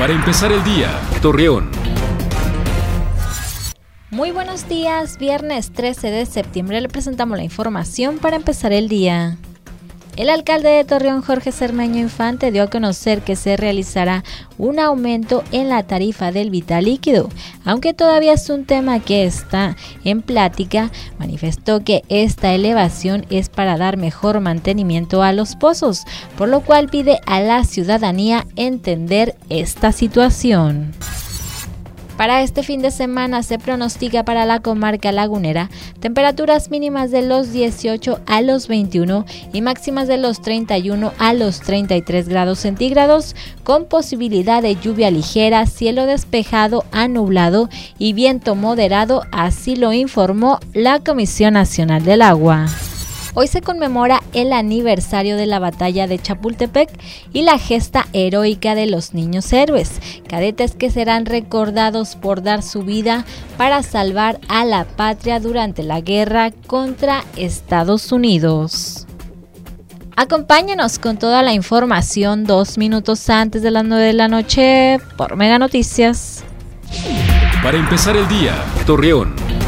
Para empezar el día, Torreón. Muy buenos días, viernes 13 de septiembre le presentamos la información para empezar el día. El alcalde de Torreón, Jorge Cermeño Infante, dio a conocer que se realizará un aumento en la tarifa del vital líquido. Aunque todavía es un tema que está en plática, manifestó que esta elevación es para dar mejor mantenimiento a los pozos, por lo cual pide a la ciudadanía entender esta situación. Para este fin de semana se pronostica para la comarca lagunera temperaturas mínimas de los 18 a los 21 y máximas de los 31 a los 33 grados centígrados con posibilidad de lluvia ligera, cielo despejado a nublado y viento moderado, así lo informó la Comisión Nacional del Agua. Hoy se conmemora el aniversario de la batalla de Chapultepec y la gesta heroica de los niños héroes, cadetes que serán recordados por dar su vida para salvar a la patria durante la guerra contra Estados Unidos. Acompáñenos con toda la información dos minutos antes de las 9 de la noche por Mega Noticias. Para empezar el día, Torreón.